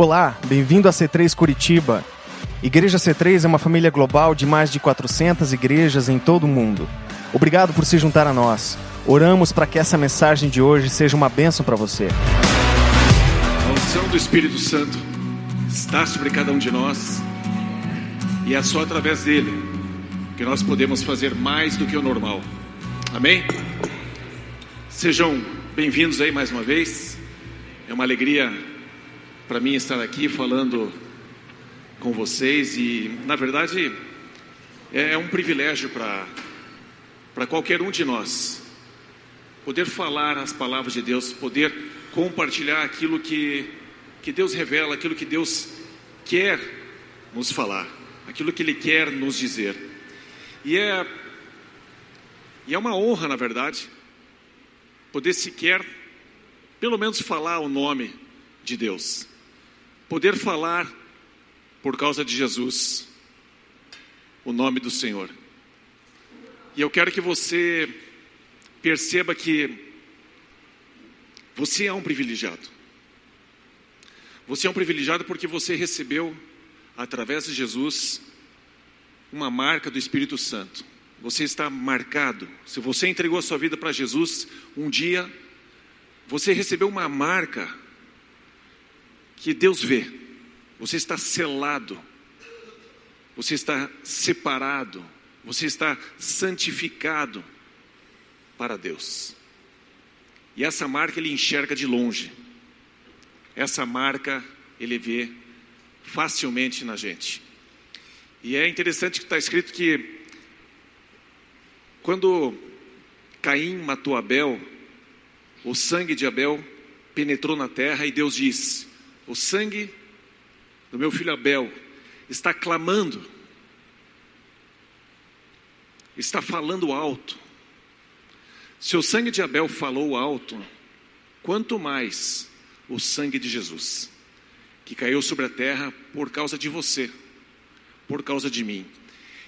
Olá, bem-vindo a C3 Curitiba. Igreja C3 é uma família global de mais de 400 igrejas em todo o mundo. Obrigado por se juntar a nós. Oramos para que essa mensagem de hoje seja uma bênção para você. A unção do Espírito Santo está sobre cada um de nós e é só através dele que nós podemos fazer mais do que o normal. Amém? Sejam bem-vindos aí mais uma vez. É uma alegria para mim estar aqui falando com vocês e, na verdade, é, é um privilégio para qualquer um de nós poder falar as palavras de Deus, poder compartilhar aquilo que, que Deus revela, aquilo que Deus quer nos falar, aquilo que Ele quer nos dizer. E é, e é uma honra, na verdade, poder sequer, pelo menos, falar o nome de Deus poder falar por causa de Jesus o nome do Senhor. E eu quero que você perceba que você é um privilegiado. Você é um privilegiado porque você recebeu, através de Jesus, uma marca do Espírito Santo. Você está marcado. Se você entregou a sua vida para Jesus, um dia você recebeu uma marca que Deus vê. Você está selado, você está separado, você está santificado para Deus. E essa marca ele enxerga de longe. Essa marca ele vê facilmente na gente. E é interessante que está escrito que quando Caim matou Abel, o sangue de Abel penetrou na terra e Deus disse: o sangue do meu filho Abel está clamando, está falando alto. Se o sangue de Abel falou alto, quanto mais o sangue de Jesus, que caiu sobre a terra por causa de você, por causa de mim.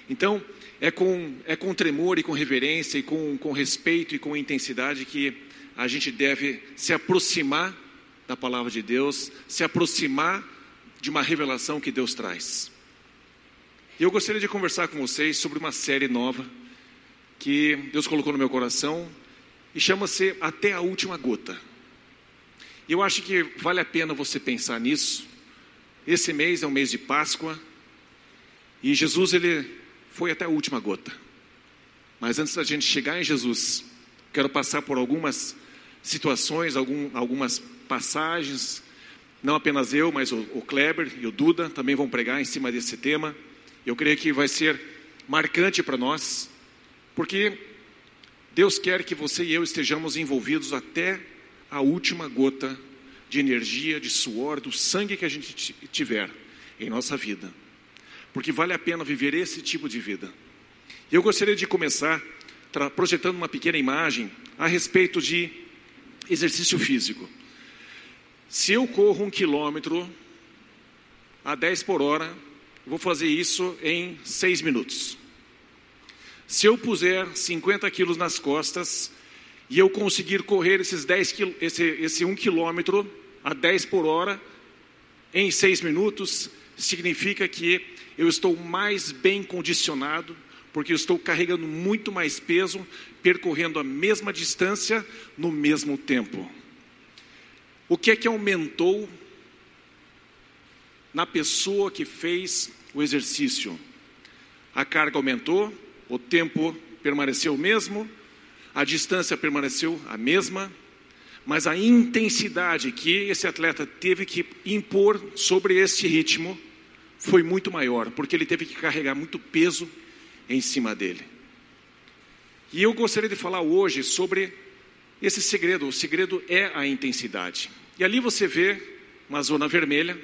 Então, é com, é com tremor e com reverência e com, com respeito e com intensidade que a gente deve se aproximar da palavra de Deus, se aproximar de uma revelação que Deus traz. E eu gostaria de conversar com vocês sobre uma série nova que Deus colocou no meu coração e chama-se Até a Última Gota. E eu acho que vale a pena você pensar nisso. Esse mês é um mês de Páscoa e Jesus ele foi até a última gota. Mas antes da gente chegar em Jesus, quero passar por algumas situações, algum, algumas passagens. Não apenas eu, mas o, Kleber e o Duda também vão pregar em cima desse tema. Eu creio que vai ser marcante para nós, porque Deus quer que você e eu estejamos envolvidos até a última gota de energia, de suor, do sangue que a gente tiver em nossa vida. Porque vale a pena viver esse tipo de vida. Eu gostaria de começar projetando uma pequena imagem a respeito de exercício físico. Se eu corro um quilômetro a 10 por hora, vou fazer isso em 6 minutos. Se eu puser 50 quilos nas costas e eu conseguir correr esses 10 esse, esse 1 quilômetro a 10 por hora em 6 minutos, significa que eu estou mais bem condicionado, porque eu estou carregando muito mais peso, percorrendo a mesma distância no mesmo tempo. O que é que aumentou na pessoa que fez o exercício? A carga aumentou, o tempo permaneceu o mesmo, a distância permaneceu a mesma, mas a intensidade que esse atleta teve que impor sobre esse ritmo foi muito maior, porque ele teve que carregar muito peso em cima dele. E eu gostaria de falar hoje sobre esse segredo. O segredo é a intensidade. E ali você vê uma zona vermelha,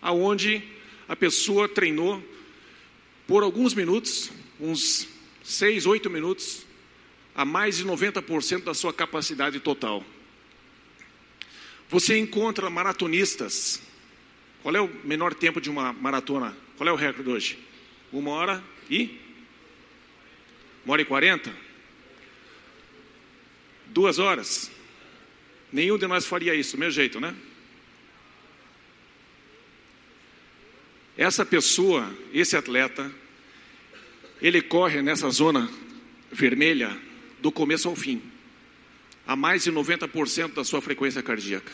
aonde a pessoa treinou por alguns minutos, uns seis, oito minutos, a mais de 90% da sua capacidade total. Você encontra maratonistas. Qual é o menor tempo de uma maratona? Qual é o recorde hoje? Uma hora e? Uma hora e quarenta? Duas horas? Nenhum de nós faria isso, do meu jeito, né? essa pessoa, esse atleta, ele corre nessa zona vermelha do começo ao fim, a mais de 90% da sua frequência cardíaca.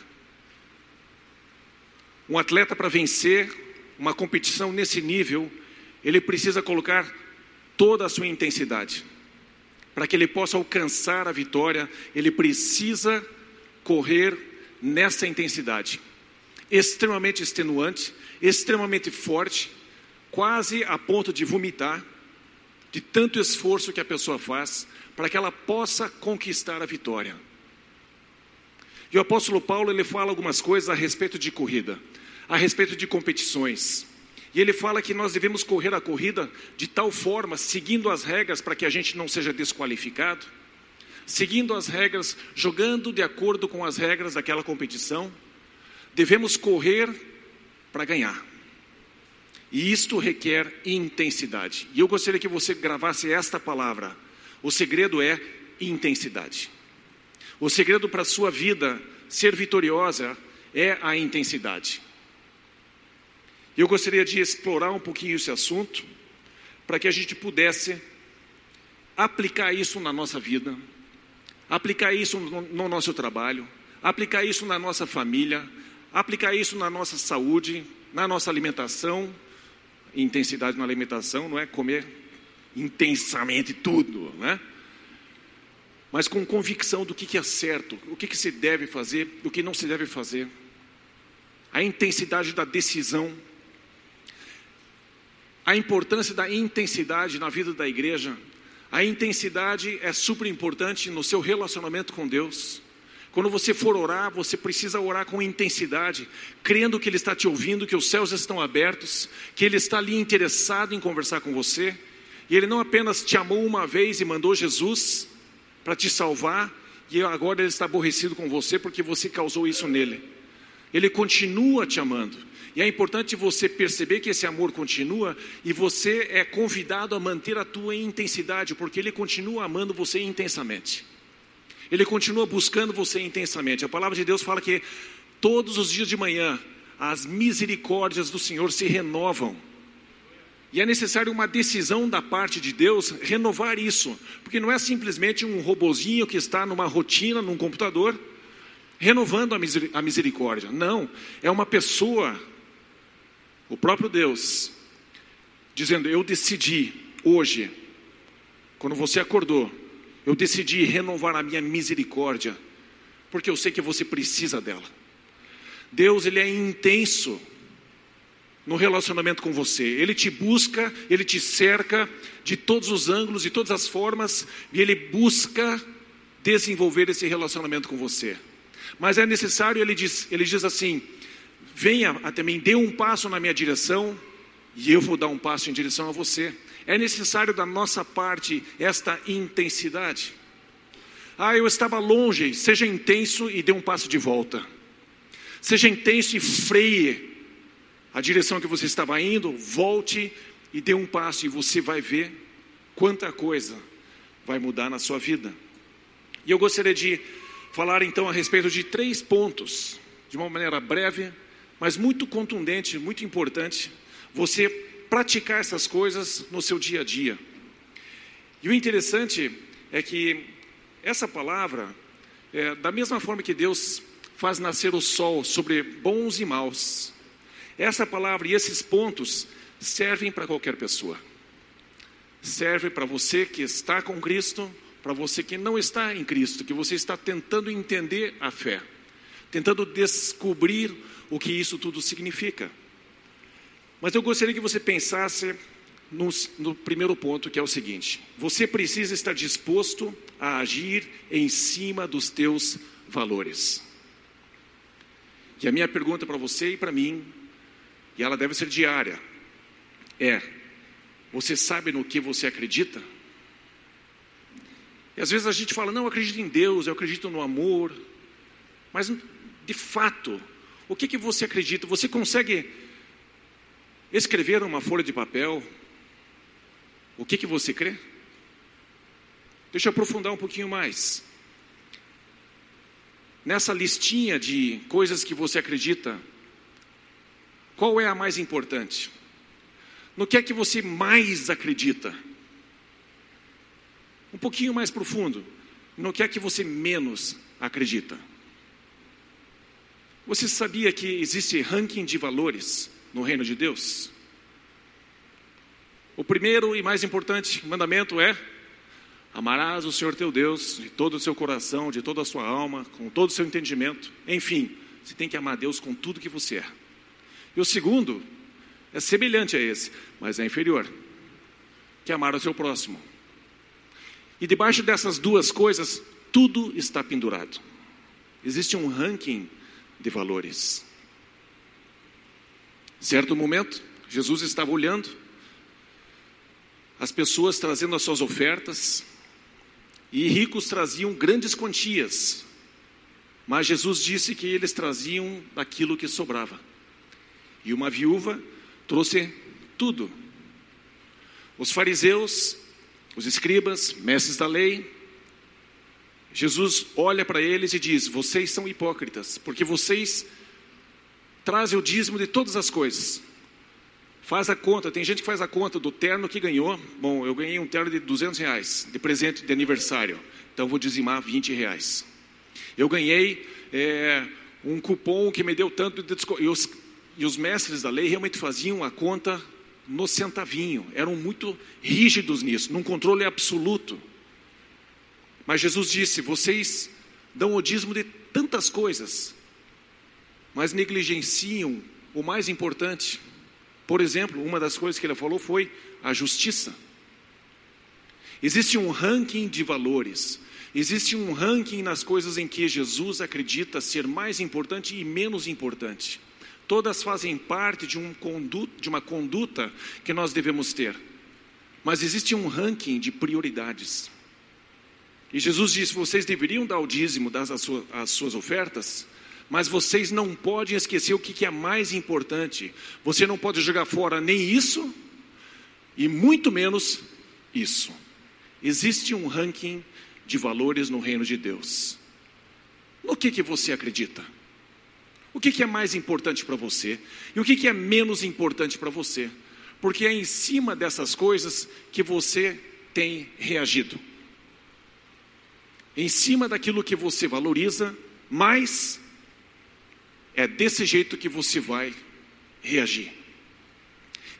Um atleta para vencer uma competição nesse nível, ele precisa colocar toda a sua intensidade. Para que ele possa alcançar a vitória, ele precisa correr nessa intensidade. Extremamente extenuante, extremamente forte, quase a ponto de vomitar, de tanto esforço que a pessoa faz para que ela possa conquistar a vitória. E o apóstolo Paulo ele fala algumas coisas a respeito de corrida, a respeito de competições. E ele fala que nós devemos correr a corrida de tal forma, seguindo as regras para que a gente não seja desqualificado, seguindo as regras, jogando de acordo com as regras daquela competição. Devemos correr para ganhar. E isto requer intensidade. E eu gostaria que você gravasse esta palavra. O segredo é intensidade. O segredo para a sua vida ser vitoriosa é a intensidade. Eu gostaria de explorar um pouquinho esse assunto, para que a gente pudesse aplicar isso na nossa vida, aplicar isso no, no nosso trabalho, aplicar isso na nossa família, aplicar isso na nossa saúde, na nossa alimentação, intensidade na alimentação não é comer intensamente tudo, né? Mas com convicção do que, é certo, o que se deve fazer, o que não se deve fazer. A intensidade da decisão a importância da intensidade na vida da igreja. A intensidade é super importante no seu relacionamento com Deus. Quando você for orar, você precisa orar com intensidade, crendo que Ele está te ouvindo, que os céus estão abertos, que Ele está ali interessado em conversar com você. E Ele não apenas te amou uma vez e mandou Jesus para te salvar, e agora Ele está aborrecido com você porque você causou isso nele. Ele continua te amando. E é importante você perceber que esse amor continua e você é convidado a manter a tua intensidade, porque ele continua amando você intensamente. Ele continua buscando você intensamente. A palavra de Deus fala que todos os dias de manhã as misericórdias do Senhor se renovam. E é necessário uma decisão da parte de Deus renovar isso, porque não é simplesmente um robozinho que está numa rotina, num computador, renovando a misericórdia. Não, é uma pessoa o próprio Deus, dizendo: Eu decidi hoje, quando você acordou, eu decidi renovar a minha misericórdia, porque eu sei que você precisa dela. Deus, ele é intenso no relacionamento com você. Ele te busca, ele te cerca de todos os ângulos, de todas as formas, e ele busca desenvolver esse relacionamento com você. Mas é necessário, ele diz, ele diz assim: venha até mim, dê um passo na minha direção e eu vou dar um passo em direção a você. É necessário da nossa parte esta intensidade. Ah, eu estava longe, seja intenso e dê um passo de volta. Seja intenso e freie a direção que você estava indo, volte e dê um passo e você vai ver quanta coisa vai mudar na sua vida. E eu gostaria de falar então a respeito de três pontos, de uma maneira breve, mas muito contundente, muito importante, você praticar essas coisas no seu dia a dia. E o interessante é que essa palavra, é, da mesma forma que Deus faz nascer o sol sobre bons e maus, essa palavra e esses pontos servem para qualquer pessoa. Serve para você que está com Cristo, para você que não está em Cristo, que você está tentando entender a fé, tentando descobrir o que isso tudo significa. Mas eu gostaria que você pensasse no, no, primeiro ponto, que é o seguinte: você precisa estar disposto a agir em cima dos teus valores. E a minha pergunta para você e para mim, e ela deve ser diária, é: você sabe no que você acredita? E às vezes a gente fala, não, eu acredito em Deus, eu acredito no amor, mas de fato, o que, que você acredita? Você consegue escrever numa folha de papel o que, que você crê? Deixa eu aprofundar um pouquinho mais. Nessa listinha de coisas que você acredita, qual é a mais importante? No que é que você mais acredita? Um pouquinho mais profundo. No que é que você menos acredita? Você sabia que existe ranking de valores no reino de Deus? O primeiro e mais importante mandamento é: amarás o Senhor teu Deus de todo o seu coração, de toda a sua alma, com todo o seu entendimento. Enfim, você tem que amar Deus com tudo que você é. E o segundo é semelhante a esse, mas é inferior, que é amar o seu próximo. E debaixo dessas duas coisas, tudo está pendurado. Existe um ranking de valores. Certo momento, Jesus estava olhando as pessoas trazendo as suas ofertas, e ricos traziam grandes quantias, mas Jesus disse que eles traziam daquilo que sobrava. E uma viúva trouxe tudo. Os fariseus, os escribas, mestres da lei, Jesus olha para eles e diz: Vocês são hipócritas, porque vocês trazem o dízimo de todas as coisas. Faz a conta, tem gente que faz a conta do terno que ganhou. Bom, eu ganhei um terno de 200 reais de presente de aniversário, então vou dizimar 20 reais. Eu ganhei é, um cupom que me deu tanto de desconto. E os, e os mestres da lei realmente faziam a conta no centavinho, eram muito rígidos nisso, num controle absoluto. Mas Jesus disse: vocês dão o dízimo de tantas coisas, mas negligenciam o mais importante. Por exemplo, uma das coisas que ele falou foi a justiça. Existe um ranking de valores, existe um ranking nas coisas em que Jesus acredita ser mais importante e menos importante. Todas fazem parte de, um conduta, de uma conduta que nós devemos ter, mas existe um ranking de prioridades. E Jesus disse: vocês deveriam dar o dízimo das as suas ofertas, mas vocês não podem esquecer o que é mais importante. Você não pode jogar fora nem isso, e muito menos isso. Existe um ranking de valores no reino de Deus. No que, que você acredita? O que, que é mais importante para você? E o que, que é menos importante para você? Porque é em cima dessas coisas que você tem reagido em cima daquilo que você valoriza, mas é desse jeito que você vai reagir.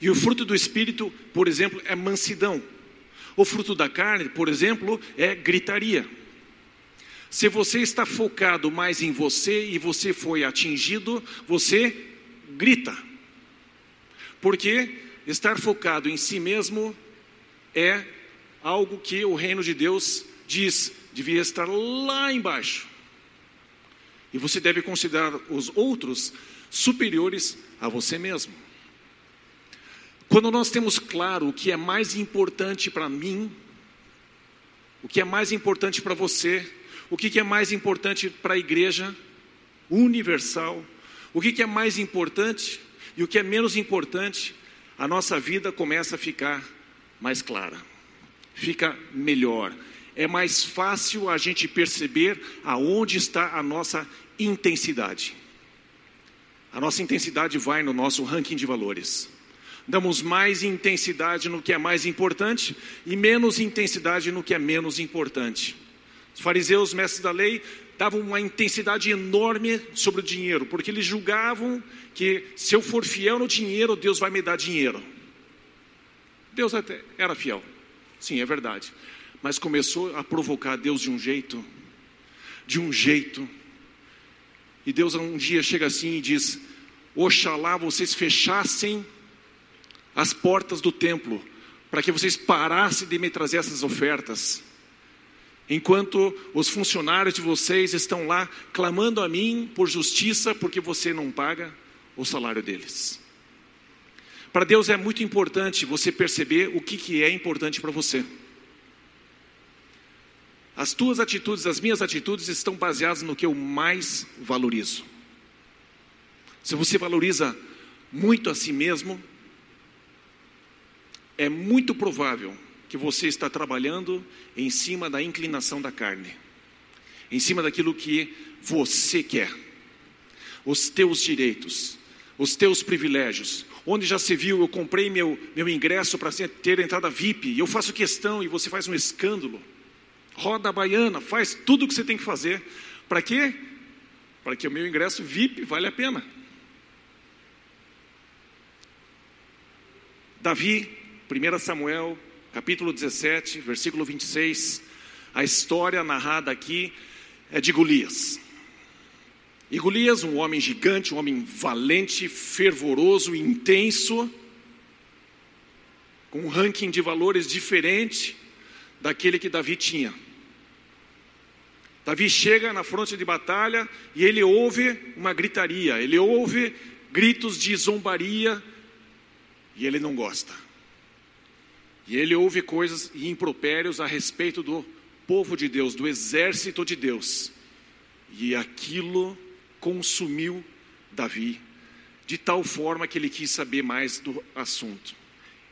E o fruto do espírito, por exemplo, é mansidão. O fruto da carne, por exemplo, é gritaria. Se você está focado mais em você e você foi atingido, você grita. Porque estar focado em si mesmo é algo que o reino de Deus diz: devia estar lá embaixo. E você deve considerar os outros superiores a você mesmo. Quando nós temos claro o que é mais importante para mim, o que é mais importante para você, o que é mais importante para a igreja universal, o que é mais importante e o que é menos importante, a nossa vida começa a ficar mais clara, fica melhor, é mais fácil a gente perceber aonde está a nossa intensidade. A nossa intensidade vai no nosso ranking de valores. Damos mais intensidade no que é mais importante e menos intensidade no que é menos importante. Os fariseus, mestres da lei, davam uma intensidade enorme sobre o dinheiro, porque eles julgavam que se eu for fiel no dinheiro, Deus vai me dar dinheiro. Deus até era fiel. Sim, é verdade mas começou a provocar Deus de um jeito, de um jeito. E Deus um dia chega assim e diz: Oxalá vocês fechassem as portas do templo, para que vocês parassem de me trazer essas ofertas. Enquanto os funcionários de vocês estão lá clamando a mim por justiça, porque você não paga o salário deles. Para Deus é muito importante você perceber o que, que é importante para você. As tuas atitudes, as minhas atitudes estão baseadas no que eu mais valorizo. Se você valoriza muito a si mesmo, é muito provável que você está trabalhando em cima da inclinação da carne, em cima daquilo que você quer, os teus direitos, os teus privilégios, Onde já se viu, eu comprei meu, meu ingresso para ter entrada VIP, e eu faço questão, e você faz um escândalo. Roda a baiana, faz tudo o que você tem que fazer. Para quê? Para que o meu ingresso VIP vale a pena. Davi, 1 Samuel, capítulo 17, versículo 26, a história narrada aqui é de Golias. E Golias, um homem gigante, um homem valente, fervoroso, intenso, com um ranking de valores diferente daquele que Davi tinha. Davi chega na fronte de batalha e ele ouve uma gritaria, ele ouve gritos de zombaria e ele não gosta. E ele ouve coisas e impropérios a respeito do povo de Deus, do exército de Deus. E aquilo consumiu Davi, de tal forma que ele quis saber mais do assunto.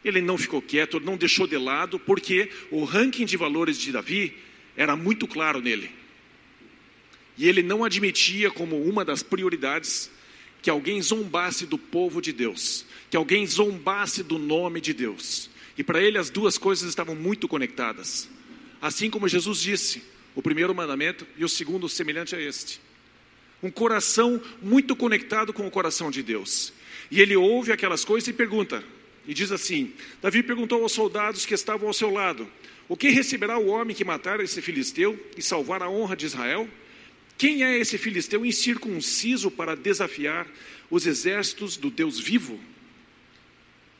Ele não ficou quieto, não deixou de lado, porque o ranking de valores de Davi era muito claro nele. E ele não admitia como uma das prioridades que alguém zombasse do povo de Deus, que alguém zombasse do nome de Deus. E para ele as duas coisas estavam muito conectadas. Assim como Jesus disse, o primeiro mandamento e o segundo semelhante a este um coração muito conectado com o coração de Deus. E ele ouve aquelas coisas e pergunta, e diz assim: Davi perguntou aos soldados que estavam ao seu lado: O que receberá o homem que matar esse filisteu e salvar a honra de Israel? Quem é esse filisteu incircunciso para desafiar os exércitos do Deus vivo?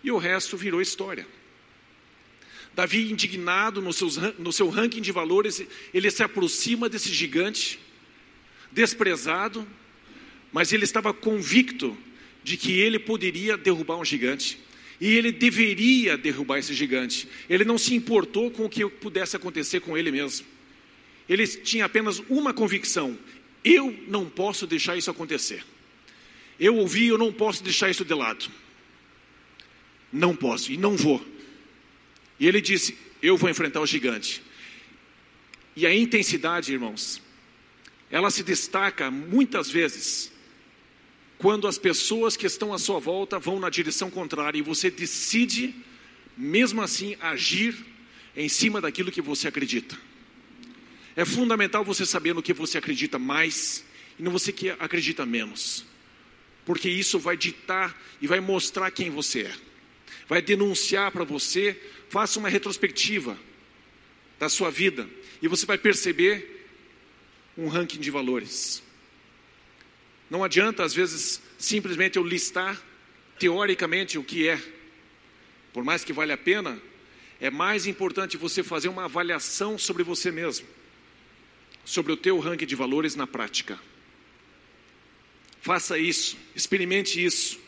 E o resto virou história. Davi, indignado no, seus, no seu ranking de valores, ele se aproxima desse gigante desprezado, mas ele estava convicto de que ele poderia derrubar um gigante. E ele deveria derrubar esse gigante. Ele não se importou com o que pudesse acontecer com ele mesmo. Ele tinha apenas uma convicção: eu não posso deixar isso acontecer. Eu ouvi, eu não posso deixar isso de lado. Não posso e não vou. E ele disse: Eu vou enfrentar o gigante. E a intensidade, irmãos, ela se destaca muitas vezes quando as pessoas que estão à sua volta vão na direção contrária e você decide, mesmo assim, agir em cima daquilo que você acredita. É fundamental você saber no que você acredita mais e no você que acredita menos, porque isso vai ditar e vai mostrar quem você é, vai denunciar para você. Faça uma retrospectiva da sua vida e você vai perceber um ranking de valores. Não adianta, às vezes, simplesmente eu listar teoricamente o que é. Por mais que vale a pena, é mais importante você fazer uma avaliação sobre você mesmo, sobre o teu ranking de valores na prática. Faça isso, experimente isso.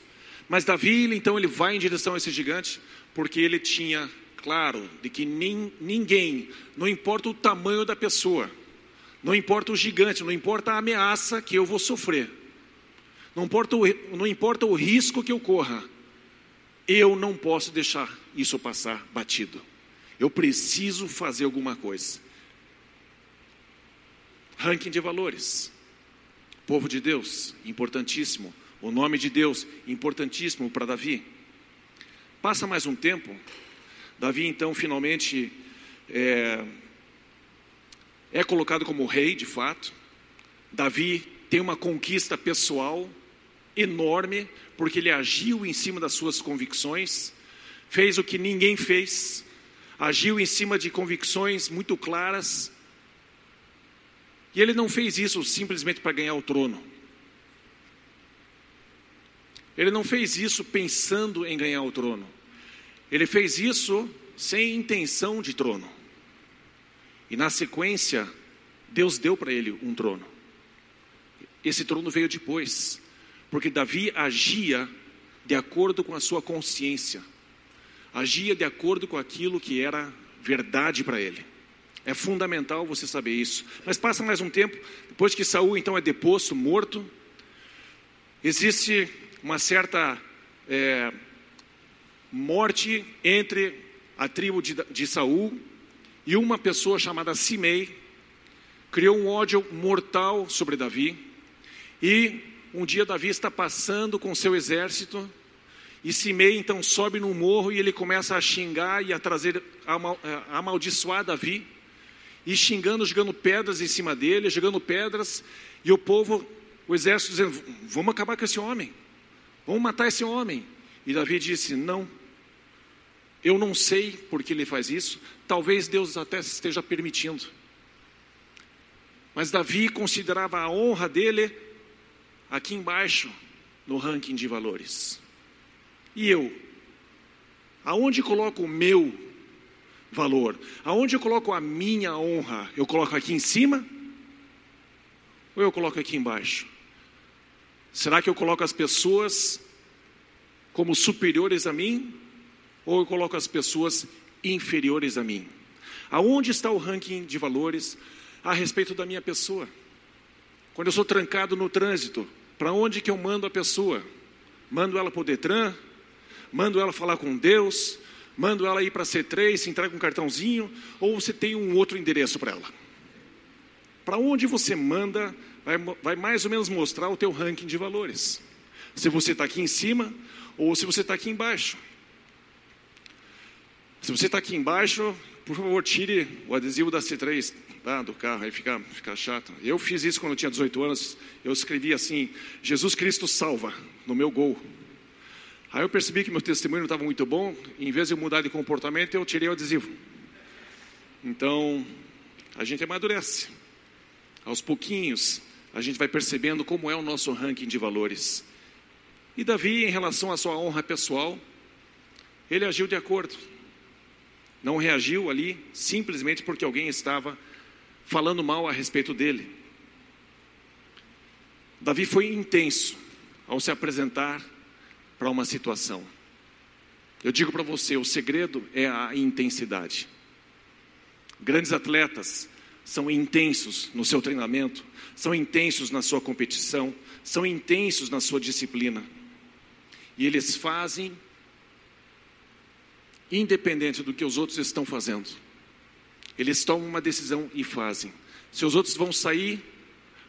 Mas Davi, então, ele vai em direção a esse gigante, porque ele tinha claro de que nem, ninguém, não importa o tamanho da pessoa, não importa o gigante, não importa a ameaça que eu vou sofrer. Não importa o, não importa o risco que eu corra. Eu não posso deixar isso passar batido. Eu preciso fazer alguma coisa. Ranking de valores. Povo de Deus, importantíssimo. O nome de Deus, importantíssimo para Davi. Passa mais um tempo. Davi, então, finalmente é, é colocado como rei, de fato. Davi tem uma conquista pessoal enorme, porque ele agiu em cima das suas convicções, fez o que ninguém fez, agiu em cima de convicções muito claras. E ele não fez isso simplesmente para ganhar o trono. Ele não fez isso pensando em ganhar o trono. Ele fez isso sem intenção de trono. E na sequência, Deus deu para ele um trono. Esse trono veio depois, porque Davi agia de acordo com a sua consciência, agia de acordo com aquilo que era verdade para ele. É fundamental você saber isso. Mas passa mais um tempo, depois que Saul então é deposto, morto, existe uma certa é, morte entre a tribo de, de Saul e uma pessoa chamada Simei criou um ódio mortal sobre Davi. E um dia Davi está passando com seu exército E Simei então sobe no morro e ele começa a xingar e a trazer, a amaldiçoar Davi. E xingando, jogando pedras em cima dele, jogando pedras. E o povo, o exército dizendo: Vamos acabar com esse homem. Vamos matar esse homem. E Davi disse: Não. Eu não sei por que ele faz isso. Talvez Deus até esteja permitindo. Mas Davi considerava a honra dele aqui embaixo no ranking de valores. E eu? Aonde coloco o meu valor? Aonde eu coloco a minha honra? Eu coloco aqui em cima? Ou eu coloco aqui embaixo? Será que eu coloco as pessoas como superiores a mim? Ou eu coloco as pessoas inferiores a mim? Aonde está o ranking de valores a respeito da minha pessoa? Quando eu sou trancado no trânsito, para onde que eu mando a pessoa? Mando ela para o Detran? Mando ela falar com Deus? Mando ela ir para a C3, se entrega um cartãozinho? Ou você tem um outro endereço para ela? Para onde você manda, vai, vai mais ou menos mostrar o teu ranking de valores. Se você está aqui em cima ou se você está aqui embaixo. Se você está aqui embaixo, por favor, tire o adesivo da C3 tá, do carro, aí fica, fica chato. Eu fiz isso quando eu tinha 18 anos, eu escrevi assim, Jesus Cristo salva, no meu gol. Aí eu percebi que meu testemunho não estava muito bom, em vez de eu mudar de comportamento, eu tirei o adesivo. Então, a gente amadurece. Aos pouquinhos, a gente vai percebendo como é o nosso ranking de valores. E Davi, em relação à sua honra pessoal, ele agiu de acordo. Não reagiu ali simplesmente porque alguém estava falando mal a respeito dele. Davi foi intenso ao se apresentar para uma situação. Eu digo para você, o segredo é a intensidade. Grandes atletas são intensos no seu treinamento, são intensos na sua competição, são intensos na sua disciplina. E eles fazem independente do que os outros estão fazendo. Eles tomam uma decisão e fazem. Se os outros vão sair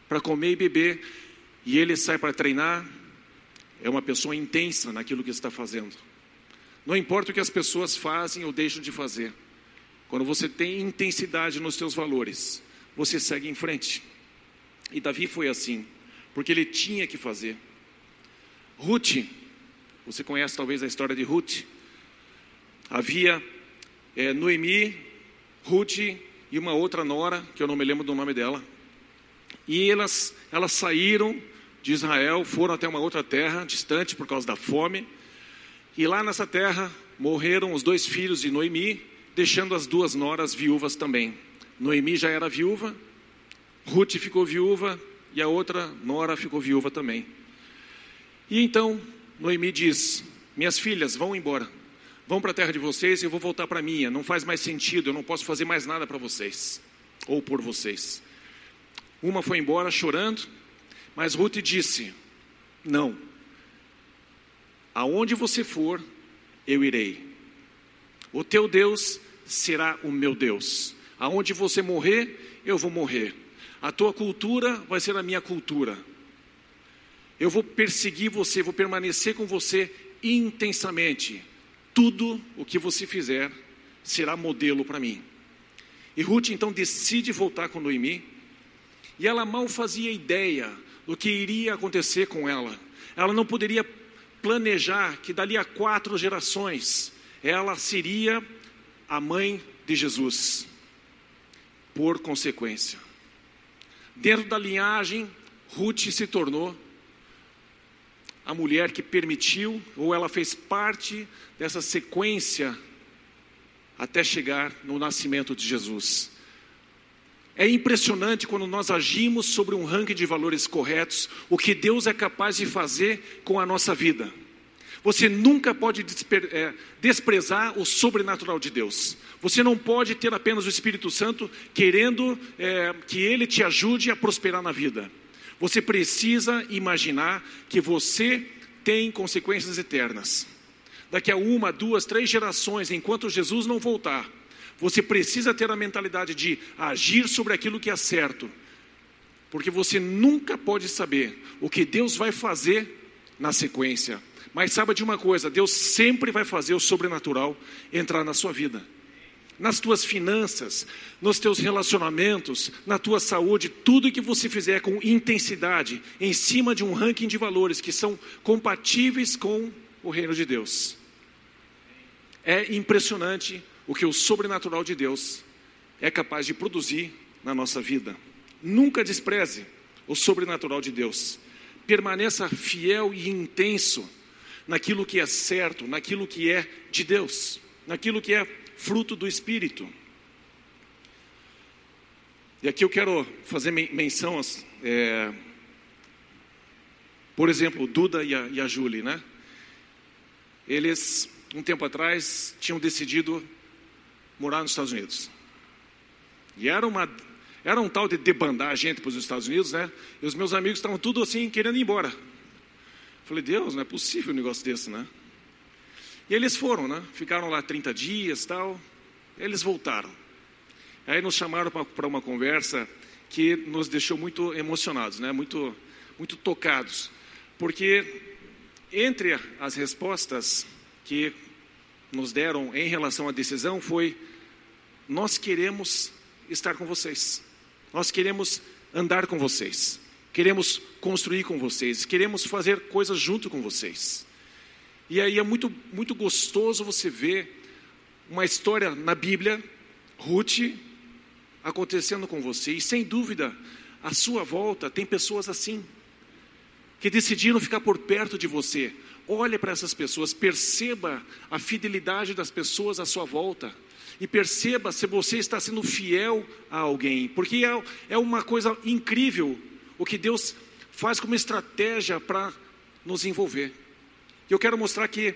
para comer e beber e ele sai para treinar, é uma pessoa intensa naquilo que está fazendo. Não importa o que as pessoas fazem ou deixam de fazer. Quando você tem intensidade nos seus valores, você segue em frente. E Davi foi assim, porque ele tinha que fazer. Ruth, você conhece talvez a história de Ruth? Havia é, Noemi, Ruth e uma outra nora, que eu não me lembro do nome dela. E elas, elas saíram de Israel, foram até uma outra terra distante por causa da fome. E lá nessa terra morreram os dois filhos de Noemi, deixando as duas noras viúvas também. Noemi já era viúva, Ruth ficou viúva e a outra nora ficou viúva também. E então Noemi diz: Minhas filhas, vão embora. Vão para a terra de vocês e eu vou voltar para a minha. Não faz mais sentido, eu não posso fazer mais nada para vocês ou por vocês. Uma foi embora chorando, mas Ruth disse: Não, aonde você for, eu irei. O teu Deus será o meu Deus. Aonde você morrer, eu vou morrer. A tua cultura vai ser a minha cultura. Eu vou perseguir você, vou permanecer com você intensamente tudo o que você fizer será modelo para mim. E Ruth então decide voltar com Noemi, e ela mal fazia ideia do que iria acontecer com ela. Ela não poderia planejar que dali a quatro gerações ela seria a mãe de Jesus. Por consequência, dentro da linhagem, Ruth se tornou a mulher que permitiu, ou ela fez parte dessa sequência até chegar no nascimento de Jesus. É impressionante quando nós agimos sobre um ranking de valores corretos, o que Deus é capaz de fazer com a nossa vida. Você nunca pode é, desprezar o sobrenatural de Deus. Você não pode ter apenas o Espírito Santo querendo é, que ele te ajude a prosperar na vida. Você precisa imaginar que você tem consequências eternas. Daqui a uma, duas, três gerações, enquanto Jesus não voltar, você precisa ter a mentalidade de agir sobre aquilo que é certo, porque você nunca pode saber o que Deus vai fazer na sequência. Mas saiba de uma coisa: Deus sempre vai fazer o sobrenatural entrar na sua vida. Nas tuas finanças, nos teus relacionamentos, na tua saúde, tudo que você fizer com intensidade, em cima de um ranking de valores que são compatíveis com o reino de Deus. É impressionante o que o sobrenatural de Deus é capaz de produzir na nossa vida. Nunca despreze o sobrenatural de Deus. Permaneça fiel e intenso naquilo que é certo, naquilo que é de Deus, naquilo que é fruto do Espírito. E aqui eu quero fazer menção, é, por exemplo, Duda e a, e a Julie, né? Eles, um tempo atrás, tinham decidido morar nos Estados Unidos. E era uma era um tal de debandar a gente para os Estados Unidos, né? E os meus amigos estavam tudo assim, querendo ir embora. Falei, Deus, não é possível um negócio desse, né? E eles foram, né? Ficaram lá 30 dias tal. Eles voltaram. Aí nos chamaram para uma conversa que nos deixou muito emocionados, né? Muito, muito tocados. Porque entre as respostas que nos deram em relação à decisão foi: nós queremos estar com vocês. Nós queremos andar com vocês, queremos construir com vocês, queremos fazer coisas junto com vocês. E aí é muito, muito gostoso você ver uma história na Bíblia, Ruth, acontecendo com você, e sem dúvida, à sua volta tem pessoas assim, que decidiram ficar por perto de você. Olhe para essas pessoas, perceba a fidelidade das pessoas à sua volta e perceba se você está sendo fiel a alguém, porque é, é uma coisa incrível o que Deus faz como estratégia para nos envolver. Eu quero mostrar que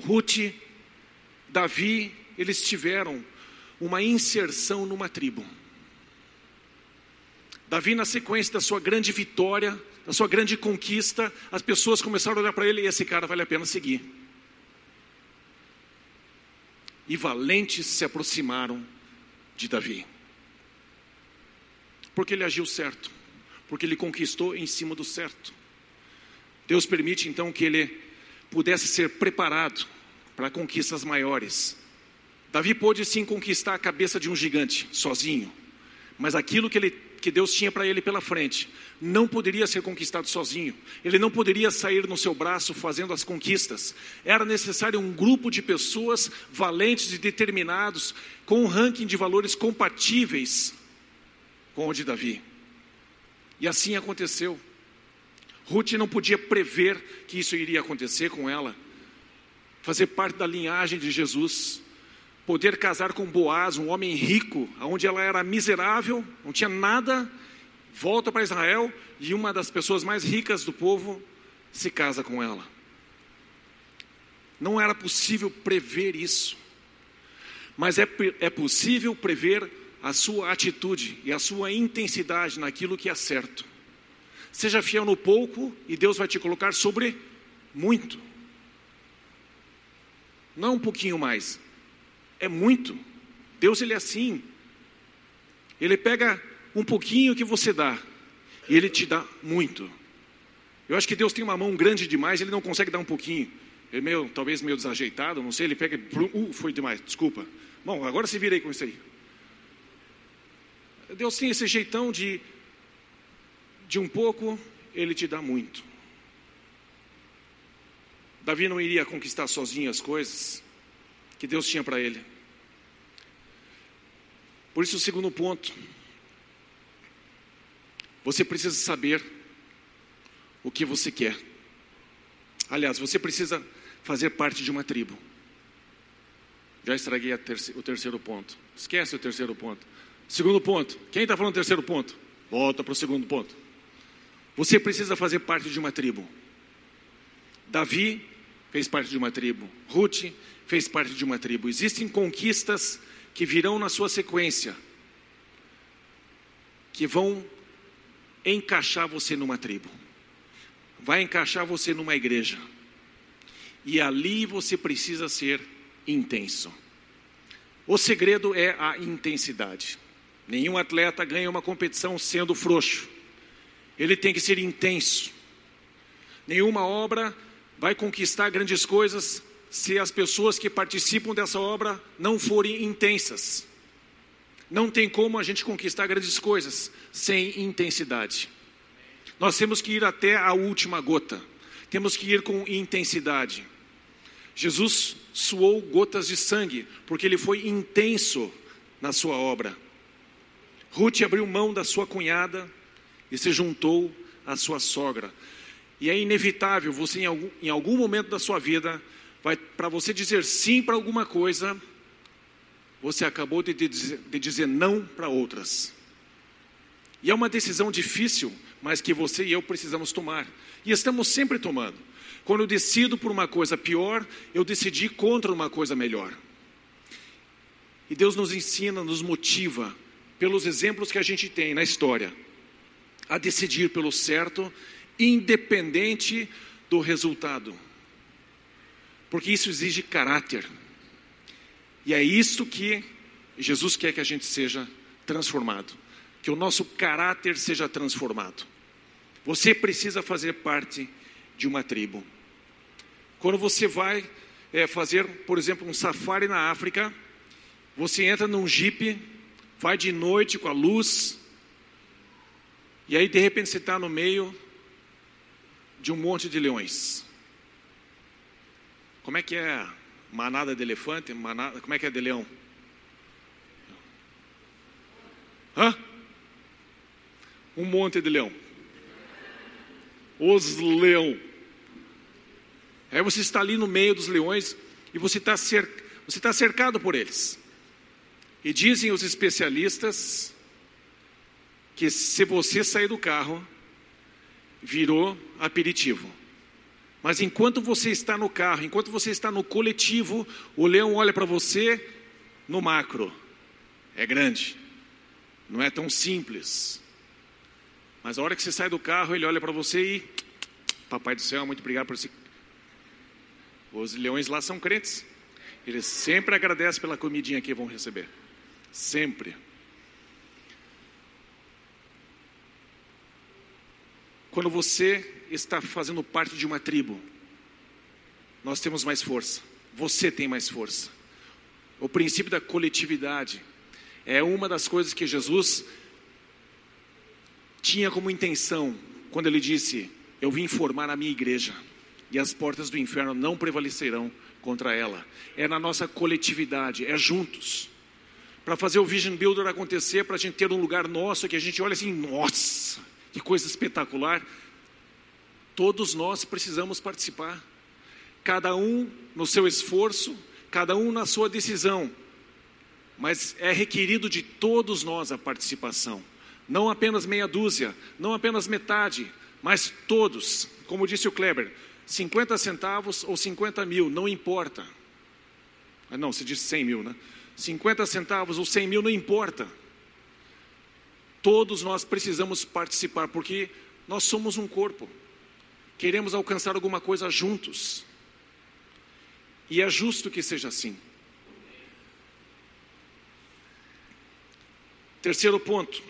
Ruth, Davi, eles tiveram uma inserção numa tribo. Davi, na sequência da sua grande vitória, da sua grande conquista, as pessoas começaram a olhar para ele e esse cara vale a pena seguir e valentes se aproximaram de Davi. Porque ele agiu certo, porque ele conquistou em cima do certo. Deus permite então que ele pudesse ser preparado para conquistas maiores. Davi pôde sim conquistar a cabeça de um gigante sozinho, mas aquilo que ele que Deus tinha para ele pela frente não poderia ser conquistado sozinho. Ele não poderia sair no seu braço fazendo as conquistas. Era necessário um grupo de pessoas valentes e determinados, com um ranking de valores compatíveis com o de Davi. E assim aconteceu. Ruth não podia prever que isso iria acontecer com ela, fazer parte da linhagem de Jesus poder casar com Boaz, um homem rico, onde ela era miserável, não tinha nada, volta para Israel e uma das pessoas mais ricas do povo se casa com ela. Não era possível prever isso, mas é, é possível prever a sua atitude e a sua intensidade naquilo que é certo. Seja fiel no pouco e Deus vai te colocar sobre muito. Não um pouquinho mais, é muito. Deus ele é assim. Ele pega um pouquinho que você dá e ele te dá muito. Eu acho que Deus tem uma mão grande demais, ele não consegue dar um pouquinho. É meio, talvez meio desajeitado, não sei, ele pega, uh, foi demais, desculpa. Bom, agora se vira aí com isso aí. Deus tem esse jeitão de de um pouco ele te dá muito. Davi não iria conquistar sozinho as coisas que Deus tinha para ele. Por isso, o segundo ponto, você precisa saber o que você quer. Aliás, você precisa fazer parte de uma tribo. Já estraguei terce o terceiro ponto. Esquece o terceiro ponto. Segundo ponto. Quem está falando do terceiro ponto? Volta para o segundo ponto. Você precisa fazer parte de uma tribo. Davi fez parte de uma tribo. Ruth fez parte de uma tribo. Existem conquistas que virão na sua sequência, que vão encaixar você numa tribo, vai encaixar você numa igreja, e ali você precisa ser intenso. O segredo é a intensidade. Nenhum atleta ganha uma competição sendo frouxo. Ele tem que ser intenso. Nenhuma obra vai conquistar grandes coisas se as pessoas que participam dessa obra não forem intensas. Não tem como a gente conquistar grandes coisas sem intensidade. Nós temos que ir até a última gota, temos que ir com intensidade. Jesus suou gotas de sangue, porque ele foi intenso na sua obra. Ruth abriu mão da sua cunhada e se juntou à sua sogra. E é inevitável você, em algum, em algum momento da sua vida, para você dizer sim para alguma coisa, você acabou de, de, de dizer não para outras. E é uma decisão difícil, mas que você e eu precisamos tomar. E estamos sempre tomando. Quando eu decido por uma coisa pior, eu decidi contra uma coisa melhor. E Deus nos ensina, nos motiva, pelos exemplos que a gente tem na história, a decidir pelo certo, independente do resultado. Porque isso exige caráter. E é isso que Jesus quer que a gente seja transformado. Que o nosso caráter seja transformado. Você precisa fazer parte de uma tribo. Quando você vai é, fazer, por exemplo, um safari na África, você entra num jipe, vai de noite com a luz, e aí de repente você está no meio de um monte de leões. Como é que é manada de elefante? Manada, como é que é de leão? Hã? Um monte de leão. Os leão. Aí você está ali no meio dos leões e você está você está cercado por eles. E dizem os especialistas que se você sair do carro, virou aperitivo. Mas enquanto você está no carro, enquanto você está no coletivo, o leão olha para você no macro. É grande. Não é tão simples. Mas a hora que você sai do carro, ele olha para você e. Papai do céu, muito obrigado por esse. Os leões lá são crentes. Eles sempre agradecem pela comidinha que vão receber. Sempre. Quando você está fazendo parte de uma tribo, nós temos mais força. Você tem mais força. O princípio da coletividade é uma das coisas que Jesus tinha como intenção quando ele disse: Eu vim formar a minha igreja e as portas do inferno não prevalecerão contra ela. É na nossa coletividade, é juntos. Para fazer o Vision Builder acontecer, para a gente ter um lugar nosso que a gente olha assim, nossa, que coisa espetacular. Todos nós precisamos participar, cada um no seu esforço, cada um na sua decisão, mas é requerido de todos nós a participação, não apenas meia dúzia, não apenas metade, mas todos, como disse o Kleber, 50 centavos ou 50 mil, não importa. Ah, não, se disse 100 mil, né? 50 centavos ou 100 mil, não importa. Todos nós precisamos participar, porque nós somos um corpo. Queremos alcançar alguma coisa juntos. E é justo que seja assim. Terceiro ponto.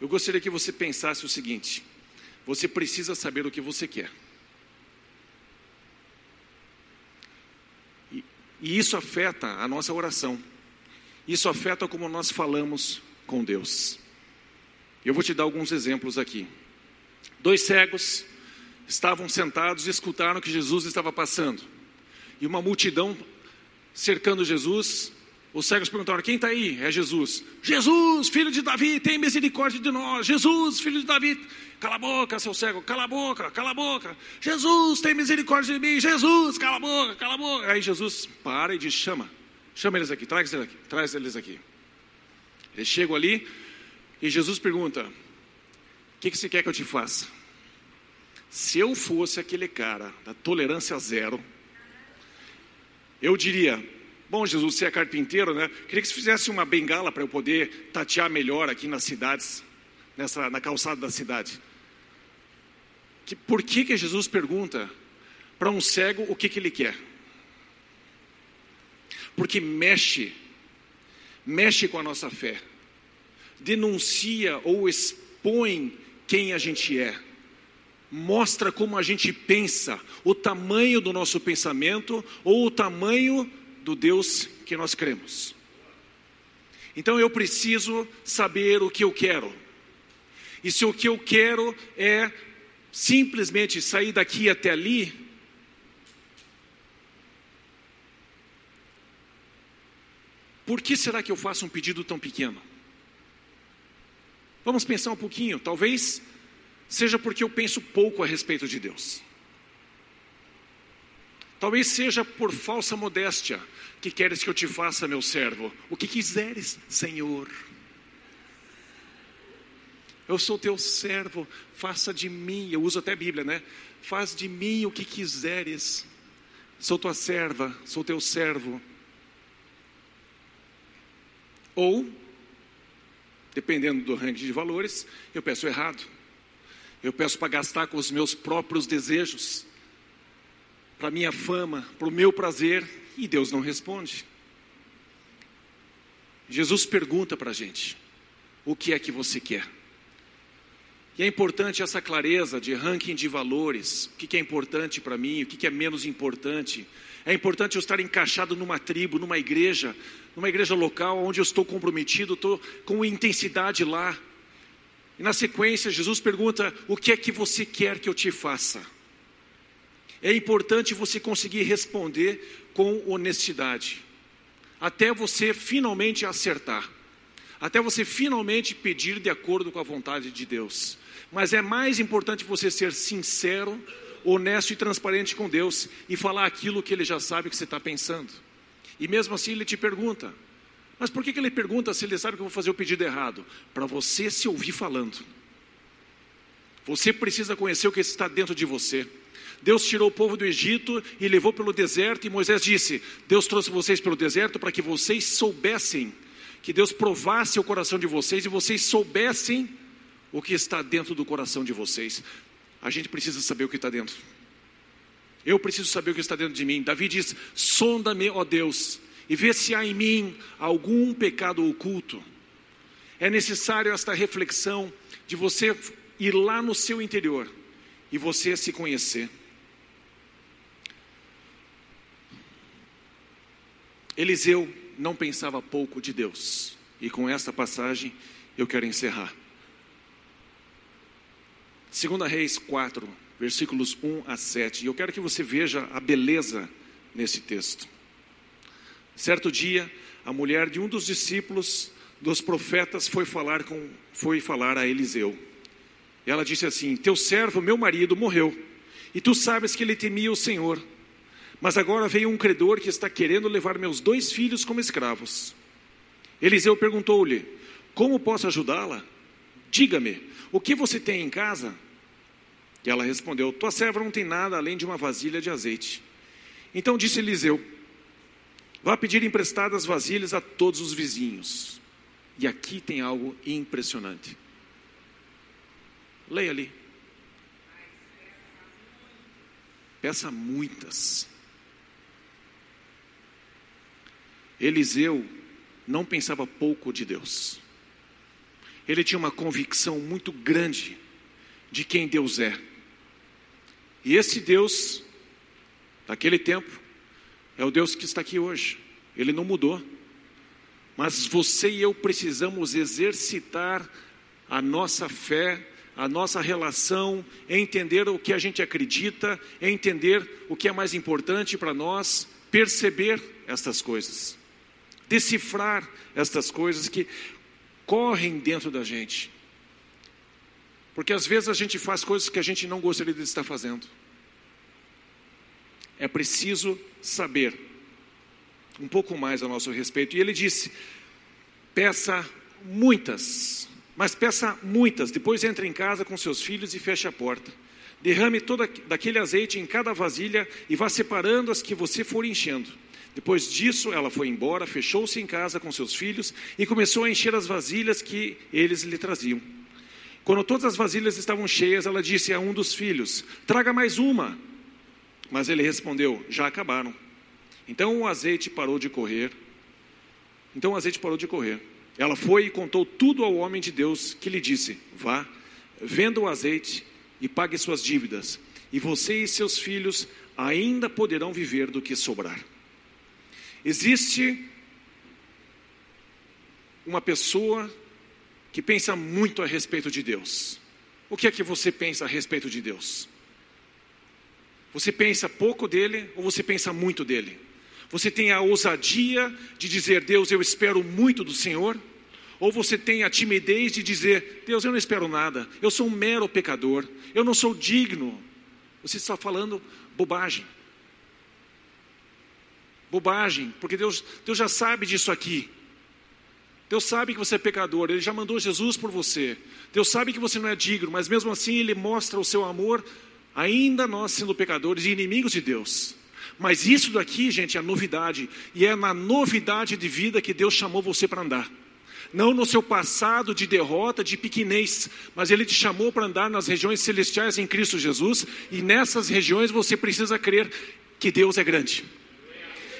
Eu gostaria que você pensasse o seguinte: você precisa saber o que você quer. E, isso afeta a nossa oração. Isso afeta como nós falamos com Deus. Eu vou te dar alguns exemplos aqui. Dois cegos estavam sentados e escutaram que Jesus estava passando. E uma multidão cercando Jesus. Os cegos perguntaram: Quem está aí? É Jesus. Jesus, filho de Davi, tem misericórdia de nós. Jesus, filho de Davi. Cala a boca, seu cego, cala a boca, cala a boca. Jesus, tem misericórdia de mim. Jesus, cala a boca, cala a boca. Aí Jesus para e diz: Chama, chama eles aqui, traz eles aqui. Traz eles aqui. Eles chegam ali e Jesus pergunta: O que, que você quer que eu te faça? Se eu fosse aquele cara da tolerância zero, eu diria: Bom, Jesus, você é carpinteiro, né? Queria que você fizesse uma bengala para eu poder tatear melhor aqui nas cidades, nessa, na calçada da cidade. Que, por que, que Jesus pergunta para um cego o que, que ele quer? Porque mexe mexe com a nossa fé, denuncia ou expõe quem a gente é. Mostra como a gente pensa, o tamanho do nosso pensamento ou o tamanho do Deus que nós cremos. Então eu preciso saber o que eu quero. E se o que eu quero é simplesmente sair daqui até ali, por que será que eu faço um pedido tão pequeno? Vamos pensar um pouquinho, talvez seja porque eu penso pouco a respeito de Deus. Talvez seja por falsa modéstia que queres que eu te faça, meu servo. O que quiseres, Senhor. Eu sou teu servo, faça de mim, eu uso até a Bíblia, né? Faz de mim o que quiseres. Sou tua serva, sou teu servo. Ou, dependendo do ranking de valores, eu peço errado. Eu peço para gastar com os meus próprios desejos, para minha fama, para o meu prazer, e Deus não responde. Jesus pergunta para a gente: o que é que você quer? E é importante essa clareza de ranking de valores, o que é importante para mim, o que é menos importante. É importante eu estar encaixado numa tribo, numa igreja, numa igreja local onde eu estou comprometido, estou com intensidade lá. E na sequência, Jesus pergunta: O que é que você quer que eu te faça? É importante você conseguir responder com honestidade, até você finalmente acertar, até você finalmente pedir de acordo com a vontade de Deus. Mas é mais importante você ser sincero, honesto e transparente com Deus e falar aquilo que Ele já sabe que você está pensando. E mesmo assim Ele te pergunta: mas por que, que Ele pergunta se Ele sabe que eu vou fazer o pedido errado? Para você se ouvir falando. Você precisa conhecer o que está dentro de você. Deus tirou o povo do Egito e levou pelo deserto, e Moisés disse: Deus trouxe vocês pelo deserto para que vocês soubessem, que Deus provasse o coração de vocês e vocês soubessem o que está dentro do coração de vocês. A gente precisa saber o que está dentro. Eu preciso saber o que está dentro de mim. Davi diz: sonda-me, ó Deus, e vê se há em mim algum pecado oculto. É necessário esta reflexão de você ir lá no seu interior e você se conhecer. Eliseu não pensava pouco de Deus, e com esta passagem eu quero encerrar. 2 Reis 4, versículos 1 a 7. E eu quero que você veja a beleza nesse texto. Certo dia, a mulher de um dos discípulos dos profetas foi falar com foi falar a Eliseu. Ela disse assim: Teu servo, meu marido, morreu, e tu sabes que ele temia o Senhor. Mas agora veio um credor que está querendo levar meus dois filhos como escravos. Eliseu perguntou-lhe: Como posso ajudá-la? Diga-me, o que você tem em casa? E ela respondeu: Tua serva não tem nada além de uma vasilha de azeite. Então disse Eliseu: Vá pedir emprestadas vasilhas a todos os vizinhos. E aqui tem algo impressionante. Leia ali. Peça muitas. Eliseu não pensava pouco de Deus. Ele tinha uma convicção muito grande de quem Deus é. E esse Deus, daquele tempo, é o Deus que está aqui hoje. Ele não mudou. Mas você e eu precisamos exercitar a nossa fé, a nossa relação, entender o que a gente acredita, entender o que é mais importante para nós, perceber estas coisas, decifrar estas coisas que correm dentro da gente. Porque às vezes a gente faz coisas que a gente não gostaria de estar fazendo. É preciso saber um pouco mais a nosso respeito. E ele disse: peça muitas, mas peça muitas. Depois entre em casa com seus filhos e feche a porta. Derrame todo daquele azeite em cada vasilha e vá separando as que você for enchendo. Depois disso, ela foi embora, fechou-se em casa com seus filhos e começou a encher as vasilhas que eles lhe traziam. Quando todas as vasilhas estavam cheias, ela disse a um dos filhos: Traga mais uma. Mas ele respondeu: Já acabaram. Então o azeite parou de correr. Então o azeite parou de correr. Ela foi e contou tudo ao homem de Deus, que lhe disse: Vá, venda o azeite e pague suas dívidas, e você e seus filhos ainda poderão viver do que sobrar. Existe uma pessoa que pensa muito a respeito de Deus. O que é que você pensa a respeito de Deus? Você pensa pouco dele ou você pensa muito dele? Você tem a ousadia de dizer, Deus, eu espero muito do Senhor? Ou você tem a timidez de dizer, Deus, eu não espero nada, eu sou um mero pecador, eu não sou digno. Você está falando bobagem. Bobagem, porque Deus, Deus já sabe disso aqui. Deus sabe que você é pecador, Ele já mandou Jesus por você. Deus sabe que você não é digno, mas mesmo assim Ele mostra o seu amor, ainda nós sendo pecadores e inimigos de Deus. Mas isso daqui, gente, é novidade, e é na novidade de vida que Deus chamou você para andar. Não no seu passado de derrota, de pequenez, mas Ele te chamou para andar nas regiões celestiais em Cristo Jesus, e nessas regiões você precisa crer que Deus é grande.